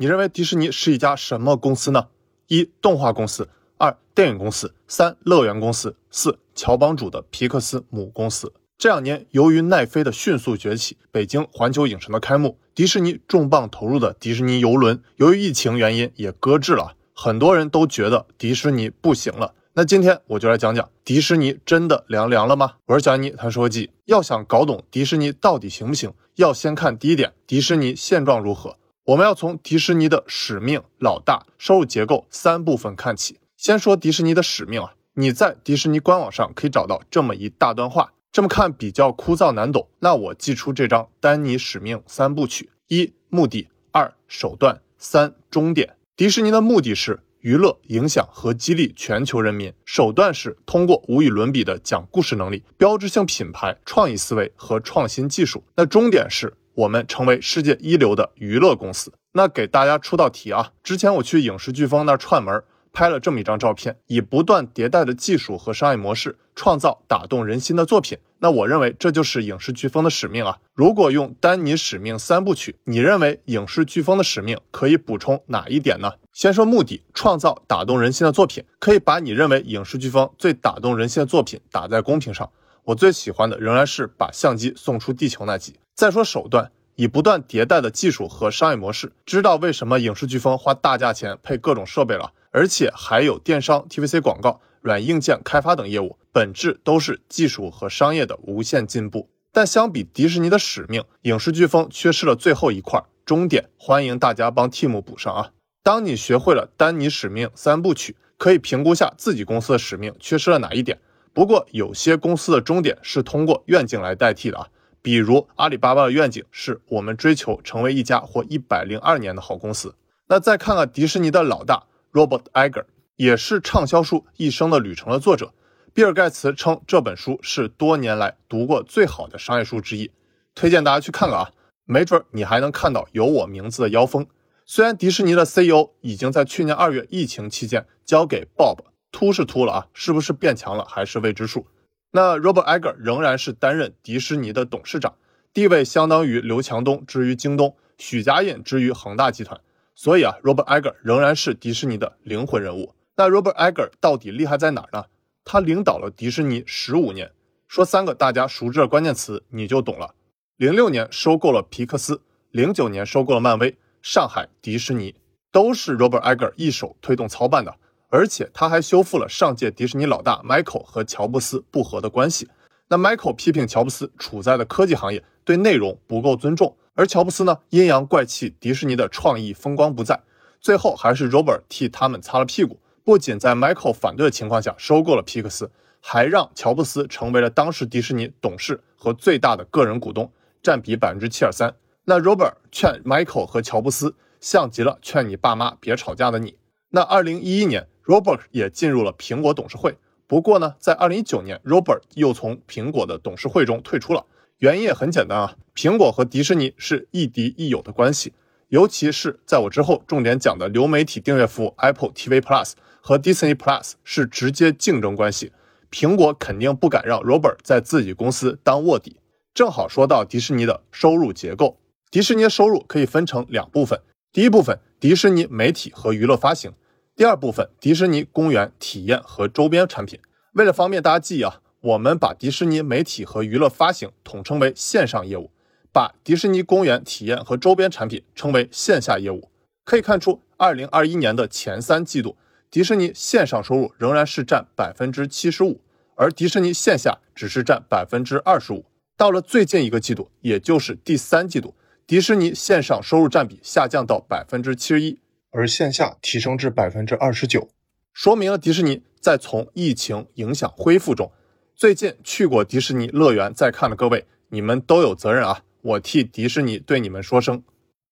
你认为迪士尼是一家什么公司呢？一、动画公司；二、电影公司；三、乐园公司；四、乔帮主的皮克斯母公司。这两年，由于奈飞的迅速崛起，北京环球影城的开幕，迪士尼重磅投入的迪士尼游轮，由于疫情原因也搁置了。很多人都觉得迪士尼不行了。那今天我就来讲讲，迪士尼真的凉凉了吗？我是小尼谈说记。要想搞懂迪士尼到底行不行，要先看第一点，迪士尼现状如何。我们要从迪士尼的使命、老大、收入结构三部分看起。先说迪士尼的使命啊，你在迪士尼官网上可以找到这么一大段话，这么看比较枯燥难懂。那我寄出这张丹尼使命三部曲：一、目的；二、手段；三、终点。迪士尼的目的是娱乐、影响和激励全球人民；手段是通过无与伦比的讲故事能力、标志性品牌、创意思维和创新技术。那终点是。我们成为世界一流的娱乐公司。那给大家出道题啊！之前我去影视飓风那儿串门，拍了这么一张照片，以不断迭代的技术和商业模式，创造打动人心的作品。那我认为这就是影视飓风的使命啊！如果用丹尼使命三部曲，你认为影视飓风的使命可以补充哪一点呢？先说目的，创造打动人心的作品，可以把你认为影视飓风最打动人心的作品打在公屏上。我最喜欢的仍然是把相机送出地球那集。再说手段，以不断迭代的技术和商业模式，知道为什么影视飓风花大价钱配各种设备了，而且还有电商、TVC 广告、软硬件开发等业务，本质都是技术和商业的无限进步。但相比迪士尼的使命，影视飓风缺失了最后一块终点。欢迎大家帮 Team 补上啊！当你学会了丹尼使命三部曲，可以评估下自己公司的使命缺失了哪一点。不过，有些公司的终点是通过愿景来代替的啊。比如阿里巴巴的愿景是我们追求成为一家活一百零二年的好公司。那再看看迪士尼的老大 Robert Iger，也是畅销书《一生的旅程》的作者。比尔盖茨称这本书是多年来读过最好的商业书之一，推荐大家去看看啊。没准你还能看到有我名字的腰封。虽然迪士尼的 CEO 已经在去年二月疫情期间交给 Bob，秃是秃了啊，是不是变强了还是未知数。那 Robert Iger 仍然是担任迪士尼的董事长，地位相当于刘强东之于京东，许家印之于恒大集团。所以啊，Robert Iger 仍然是迪士尼的灵魂人物。那 Robert Iger 到底厉害在哪儿呢？他领导了迪士尼十五年。说三个大家熟知的关键词，你就懂了。零六年收购了皮克斯，零九年收购了漫威，上海迪士尼都是 Robert Iger 一手推动操办的。而且他还修复了上届迪士尼老大 Michael 和乔布斯不和的关系。那 Michael 批评乔布斯处在的科技行业对内容不够尊重，而乔布斯呢阴阳怪气迪士尼的创意风光不再。最后还是 Robert 替他们擦了屁股，不仅在 Michael 反对的情况下收购了皮克斯，还让乔布斯成为了当时迪士尼董事和最大的个人股东，占比百分之七点三。那 Robert 劝 Michael 和乔布斯，像极了劝你爸妈别吵架的你。那二零一一年。Robert 也进入了苹果董事会，不过呢，在二零一九年，Robert 又从苹果的董事会中退出了。原因也很简单啊，苹果和迪士尼是亦敌亦友的关系，尤其是在我之后重点讲的流媒体订阅服务 Apple TV Plus 和 Disney Plus 是直接竞争关系，苹果肯定不敢让 Robert 在自己公司当卧底。正好说到迪士尼的收入结构，迪士尼收入可以分成两部分，第一部分迪士尼媒体和娱乐发行。第二部分，迪士尼公园体验和周边产品。为了方便大家记忆啊，我们把迪士尼媒体和娱乐发行统称为线上业务，把迪士尼公园体验和周边产品称为线下业务。可以看出，二零二一年的前三季度，迪士尼线上收入仍然是占百分之七十五，而迪士尼线下只是占百分之二十五。到了最近一个季度，也就是第三季度，迪士尼线上收入占比下降到百分之七十一。而线下提升至百分之二十九，说明了迪士尼在从疫情影响恢复中。最近去过迪士尼乐园在看的各位，你们都有责任啊！我替迪士尼对你们说声。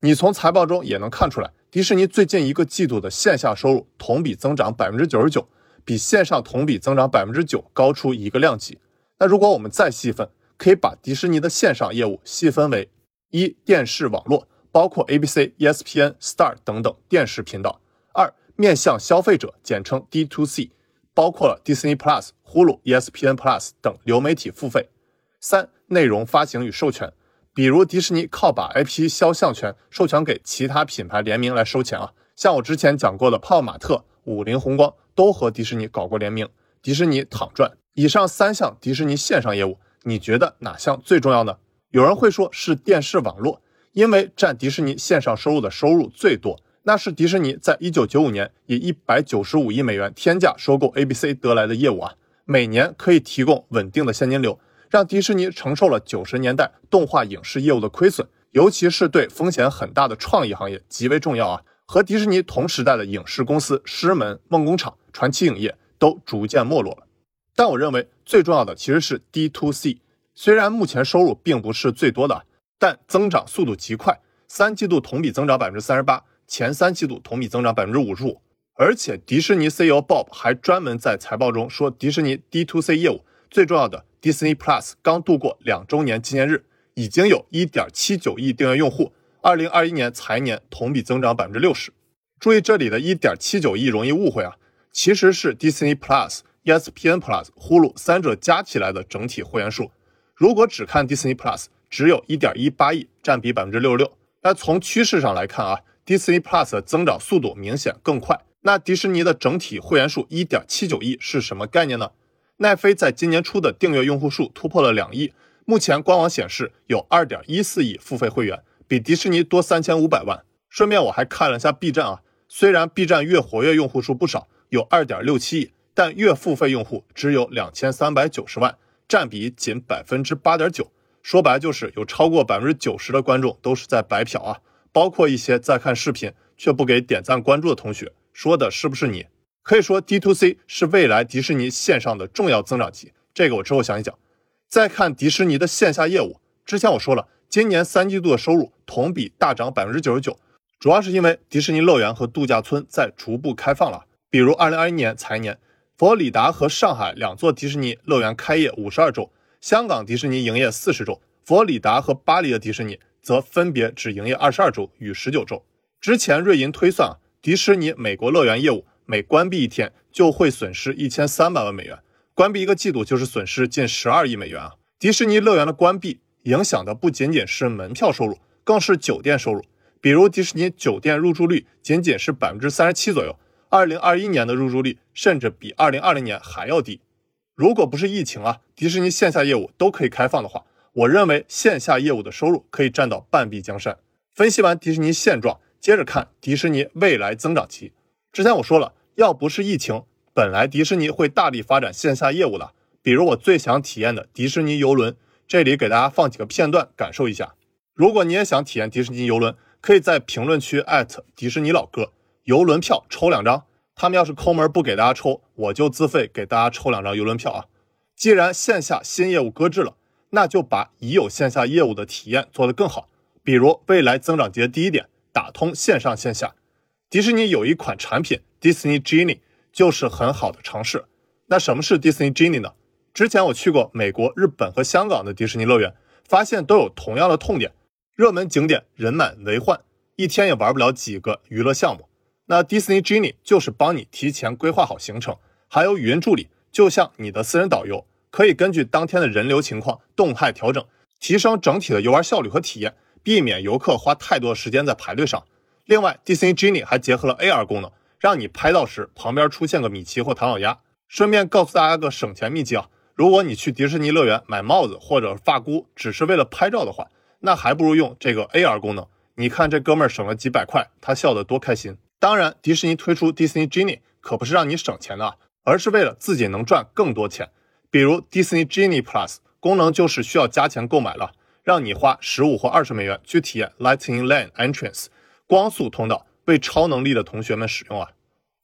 你从财报中也能看出来，迪士尼最近一个季度的线下收入同比增长百分之九十九，比线上同比增长百分之九高出一个量级。那如果我们再细分，可以把迪士尼的线上业务细分为一电视网络。包括 ABC、ESPN、Star 等等电视频道。二、面向消费者，简称 D to C，包括了 Disney Plus、Hulu、ESPN Plus 等流媒体付费。三、内容发行与授权，比如迪士尼靠把 IP 肖像权授权给其他品牌联名来收钱啊，像我之前讲过的泡泡玛特、五菱宏光都和迪士尼搞过联名，迪士尼躺赚。以上三项迪士尼线上业务，你觉得哪项最重要呢？有人会说是电视网络，因为占迪士尼线上收入的收入最多。那是迪士尼在一九九五年以一百九十五亿美元天价收购 ABC 得来的业务啊，每年可以提供稳定的现金流，让迪士尼承受了九十年代动画影视业务的亏损，尤其是对风险很大的创意行业极为重要啊。和迪士尼同时代的影视公司狮门、梦工厂、传奇影业都逐渐没落了。但我认为最重要的其实是 D to C，虽然目前收入并不是最多的，但增长速度极快，三季度同比增长百分之三十八。前三季度同比增长百分之五十五，而且迪士尼 CEO Bob 还专门在财报中说，迪士尼 D to C 业务最重要的 Disney Plus 刚度过两周年纪念日，已经有一点七九亿订阅用户，二零二一年财年同比增长百分之六十。注意这里的一点七九亿容易误会啊，其实是 Disney Plus、ESPN Plus、Hulu 三者加起来的整体会员数。如果只看 Disney Plus，只有一点一八亿，占比百分之六十六。那从趋势上来看啊。Disney Plus 的增长速度明显更快。那迪士尼的整体会员数一点七九亿是什么概念呢？奈飞在今年初的订阅用户数突破了两亿，目前官网显示有二点一四亿付费会员，比迪士尼多三千五百万。顺便我还看了一下 B 站啊，虽然 B 站月活跃用户数不少，有二点六七亿，但月付费用户只有两千三百九十万，占比仅百分之八点九。说白就是有超过百分之九十的观众都是在白嫖啊。包括一些在看视频却不给点赞关注的同学，说的是不是你？可以说 D to C 是未来迪士尼线上的重要增长极，这个我之后详细讲。再看迪士尼的线下业务，之前我说了，今年三季度的收入同比大涨百分之九十九，主要是因为迪士尼乐园和度假村在逐步开放了。比如二零二一年财年，佛罗里达和上海两座迪士尼乐园开业五十二周，香港迪士尼营业四十周，佛罗里达和巴黎的迪士尼。则分别只营业二十二周与十九周。之前瑞银推算啊，迪士尼美国乐园业务每关闭一天就会损失一千三百万美元，关闭一个季度就是损失近十二亿美元啊！迪士尼乐园的关闭影响的不仅仅是门票收入，更是酒店收入。比如迪士尼酒店入住率仅仅是百分之三十七左右，二零二一年的入住率甚至比二零二零年还要低。如果不是疫情啊，迪士尼线下业务都可以开放的话。我认为线下业务的收入可以占到半壁江山。分析完迪士尼现状，接着看迪士尼未来增长期。之前我说了，要不是疫情，本来迪士尼会大力发展线下业务的。比如我最想体验的迪士尼游轮，这里给大家放几个片段，感受一下。如果你也想体验迪士尼游轮，可以在评论区艾特迪士尼老哥，游轮票抽两张。他们要是抠门不给大家抽，我就自费给大家抽两张游轮票啊。既然线下新业务搁置了。那就把已有线下业务的体验做得更好，比如未来增长节第一点，打通线上线下。迪士尼有一款产品，Disney Genie，就是很好的尝试。那什么是 Disney Genie 呢？之前我去过美国、日本和香港的迪士尼乐园，发现都有同样的痛点：热门景点人满为患，一天也玩不了几个娱乐项目。那 Disney Genie 就是帮你提前规划好行程，还有语音助理，就像你的私人导游。可以根据当天的人流情况动态调整，提升整体的游玩效率和体验，避免游客花太多时间在排队上。另外，Disney Genie 还结合了 AR 功能，让你拍照时旁边出现个米奇或唐老鸭。顺便告诉大家个省钱秘籍啊，如果你去迪士尼乐园买帽子或者发箍只是为了拍照的话，那还不如用这个 AR 功能。你看这哥们儿省了几百块，他笑得多开心。当然，迪士尼推出 Disney Genie 可不是让你省钱的，而是为了自己能赚更多钱。比如 Disney Genie Plus 功能就是需要加钱购买了，让你花十五或二十美元去体验 Lightning Lane Entrance 光速通道，为超能力的同学们使用啊。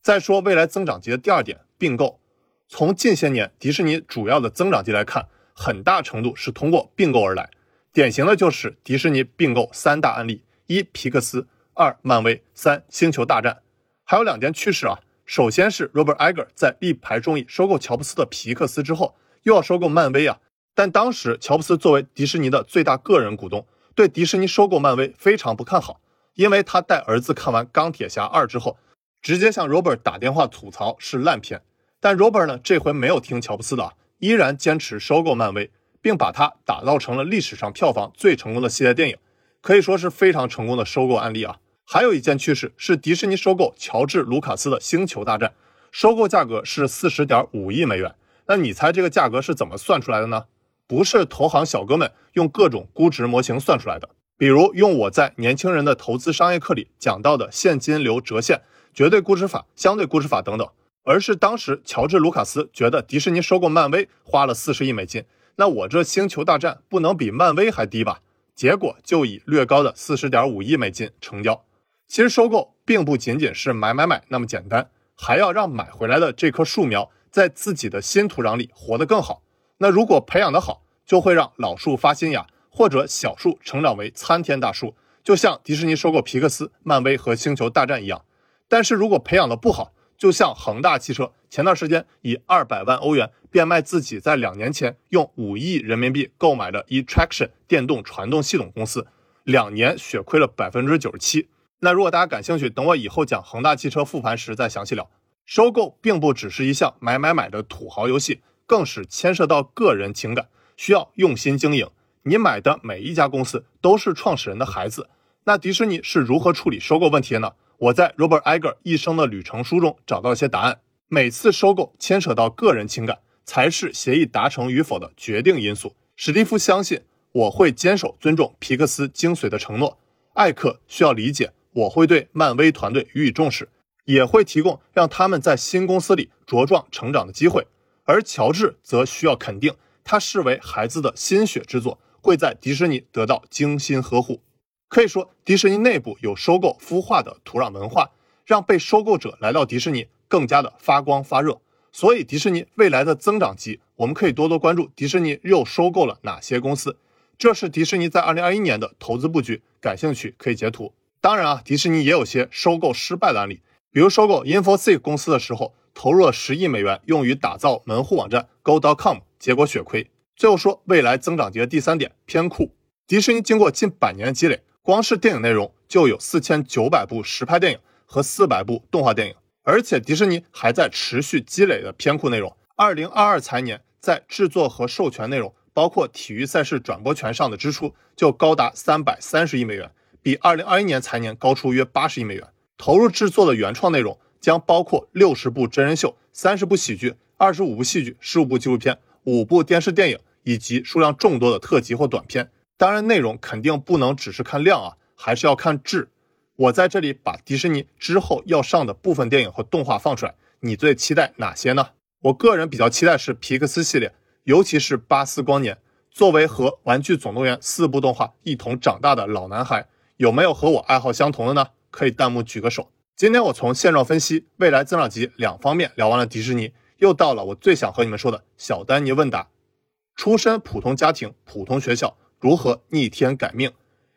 再说未来增长极的第二点，并购。从近些年迪士尼主要的增长极来看，很大程度是通过并购而来。典型的就是迪士尼并购三大案例：一皮克斯，二漫威，三星球大战。还有两件趣事啊。首先是 Robert Iger 在力排众议收购乔布斯的皮克斯之后，又要收购漫威啊。但当时乔布斯作为迪士尼的最大个人股东，对迪士尼收购漫威非常不看好，因为他带儿子看完《钢铁侠二》之后，直接向 Robert 打电话吐槽是烂片。但 Robert 呢，这回没有听乔布斯的，依然坚持收购漫威，并把它打造成了历史上票房最成功的系列电影，可以说是非常成功的收购案例啊。还有一件趣事是迪士尼收购乔治·卢卡斯的《星球大战》，收购价格是四十点五亿美元。那你猜这个价格是怎么算出来的呢？不是投行小哥们用各种估值模型算出来的，比如用我在年轻人的投资商业课里讲到的现金流折现、绝对估值法、相对估值法等等，而是当时乔治·卢卡斯觉得迪士尼收购漫威花了四十亿美金，那我这《星球大战》不能比漫威还低吧？结果就以略高的四十点五亿美金成交。其实收购并不仅仅是买买买那么简单，还要让买回来的这棵树苗在自己的新土壤里活得更好。那如果培养得好，就会让老树发新芽，或者小树成长为参天大树，就像迪士尼收购皮克斯、漫威和星球大战一样。但是如果培养的不好，就像恒大汽车前段时间以二百万欧元变卖自己在两年前用五亿人民币购买的 eTraction 电动传动系统公司，两年血亏了百分之九十七。那如果大家感兴趣，等我以后讲恒大汽车复盘时再详细聊。收购并不只是一项买买买的土豪游戏，更是牵涉到个人情感，需要用心经营。你买的每一家公司都是创始人的孩子。那迪士尼是如何处理收购问题的呢？我在 Robert Iger 一生的旅程书中找到一些答案。每次收购牵扯到个人情感，才是协议达成与否的决定因素。史蒂夫相信我会坚守尊重皮克斯精髓的承诺，艾克需要理解。我会对漫威团队予以重视，也会提供让他们在新公司里茁壮成长的机会。而乔治则需要肯定，他视为孩子的心血之作会在迪士尼得到精心呵护。可以说，迪士尼内部有收购孵化的土壤文化，让被收购者来到迪士尼更加的发光发热。所以，迪士尼未来的增长极，我们可以多多关注迪士尼又收购了哪些公司。这是迪士尼在二零二一年的投资布局，感兴趣可以截图。当然啊，迪士尼也有些收购失败的案例，比如收购 Infosys 公司的时候，投入了十亿美元用于打造门户网站 Go.com，结果血亏。最后说未来增长级的第三点，偏酷。迪士尼经过近百年的积累，光是电影内容就有四千九百部实拍电影和四百部动画电影，而且迪士尼还在持续积累的偏酷内容。二零二二财年在制作和授权内容，包括体育赛事转播权上的支出就高达三百三十亿美元。比二零二一年财年高出约八十亿美元，投入制作的原创内容将包括六十部真人秀、三十部喜剧、二十五部戏剧、十五部纪录片、五部电视电影以及数量众多的特辑或短片。当然，内容肯定不能只是看量啊，还是要看质。我在这里把迪士尼之后要上的部分电影和动画放出来，你最期待哪些呢？我个人比较期待是皮克斯系列，尤其是巴斯光年。作为和《玩具总动员》四部动画一同长大的老男孩。有没有和我爱好相同的呢？可以弹幕举个手。今天我从现状分析、未来增长极两方面聊完了迪士尼，又到了我最想和你们说的小丹尼问答：出身普通家庭、普通学校，如何逆天改命？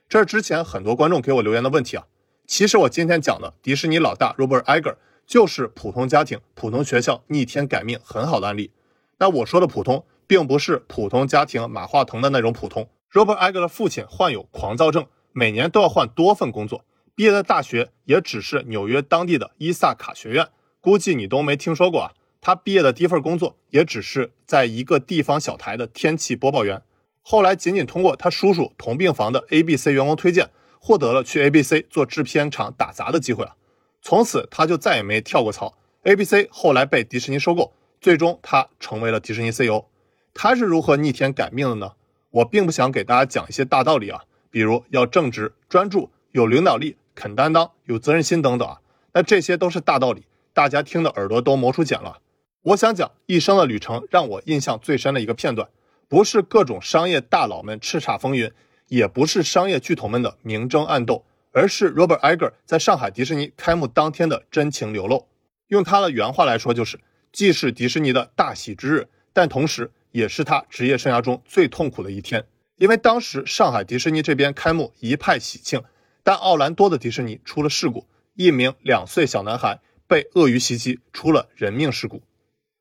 这是之前很多观众给我留言的问题啊。其实我今天讲的迪士尼老大 Robert Iger 就是普通家庭、普通学校逆天改命很好的案例。那我说的普通，并不是普通家庭马化腾的那种普通。Robert Iger 的父亲患有狂躁症。每年都要换多份工作，毕业的大学也只是纽约当地的伊萨卡学院，估计你都没听说过啊。他毕业的第一份工作也只是在一个地方小台的天气播报员，后来仅仅通过他叔叔同病房的 ABC 员工推荐，获得了去 ABC 做制片厂打杂的机会啊。从此他就再也没跳过槽。ABC 后来被迪士尼收购，最终他成为了迪士尼 CEO。他是如何逆天改命的呢？我并不想给大家讲一些大道理啊。比如要正直、专注、有领导力、肯担当、有责任心等等啊，那这些都是大道理，大家听的耳朵都磨出茧了。我想讲一生的旅程，让我印象最深的一个片段，不是各种商业大佬们叱咤风云，也不是商业巨头们的明争暗斗，而是 Robert Iger 在上海迪士尼开幕当天的真情流露。用他的原话来说，就是既是迪士尼的大喜之日，但同时也是他职业生涯中最痛苦的一天。因为当时上海迪士尼这边开幕一派喜庆，但奥兰多的迪士尼出了事故，一名两岁小男孩被鳄鱼袭击，出了人命事故。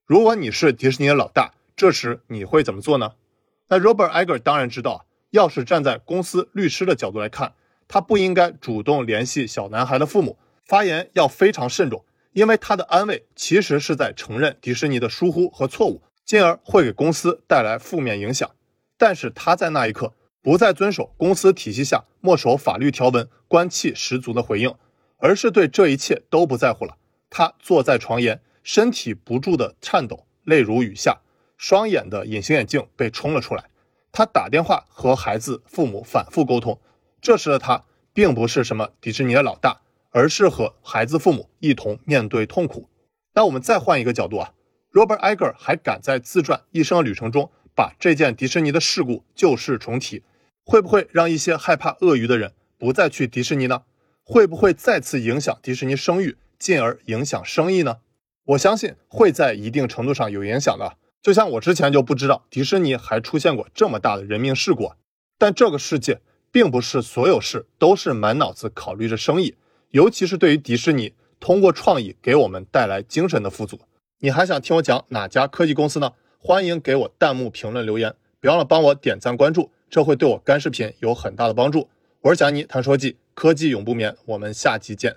如果你是迪士尼的老大，这时你会怎么做呢？那 Robert Iger 当然知道，要是站在公司律师的角度来看，他不应该主动联系小男孩的父母，发言要非常慎重，因为他的安慰其实是在承认迪士尼的疏忽和错误，进而会给公司带来负面影响。但是他在那一刻不再遵守公司体系下墨守法律条文、官气十足的回应，而是对这一切都不在乎了。他坐在床沿，身体不住的颤抖，泪如雨下，双眼的隐形眼镜被冲了出来。他打电话和孩子父母反复沟通，这时的他并不是什么迪士尼的老大，而是和孩子父母一同面对痛苦。那我们再换一个角度啊，Robert Iger 还敢在自传《一生的旅程》中把这件迪士尼的事故旧事重提，会不会让一些害怕鳄鱼的人不再去迪士尼呢？会不会再次影响迪士尼声誉，进而影响生意呢？我相信会在一定程度上有影响的。就像我之前就不知道迪士尼还出现过这么大的人命事故，但这个世界并不是所有事都是满脑子考虑着生意，尤其是对于迪士尼。通过创意给我们带来精神的富足。你还想听我讲哪家科技公司呢？欢迎给我弹幕评论留言，别忘了帮我点赞关注，这会对我干视频有很大的帮助。我是贾尼，谈科技，科技永不眠。我们下期见。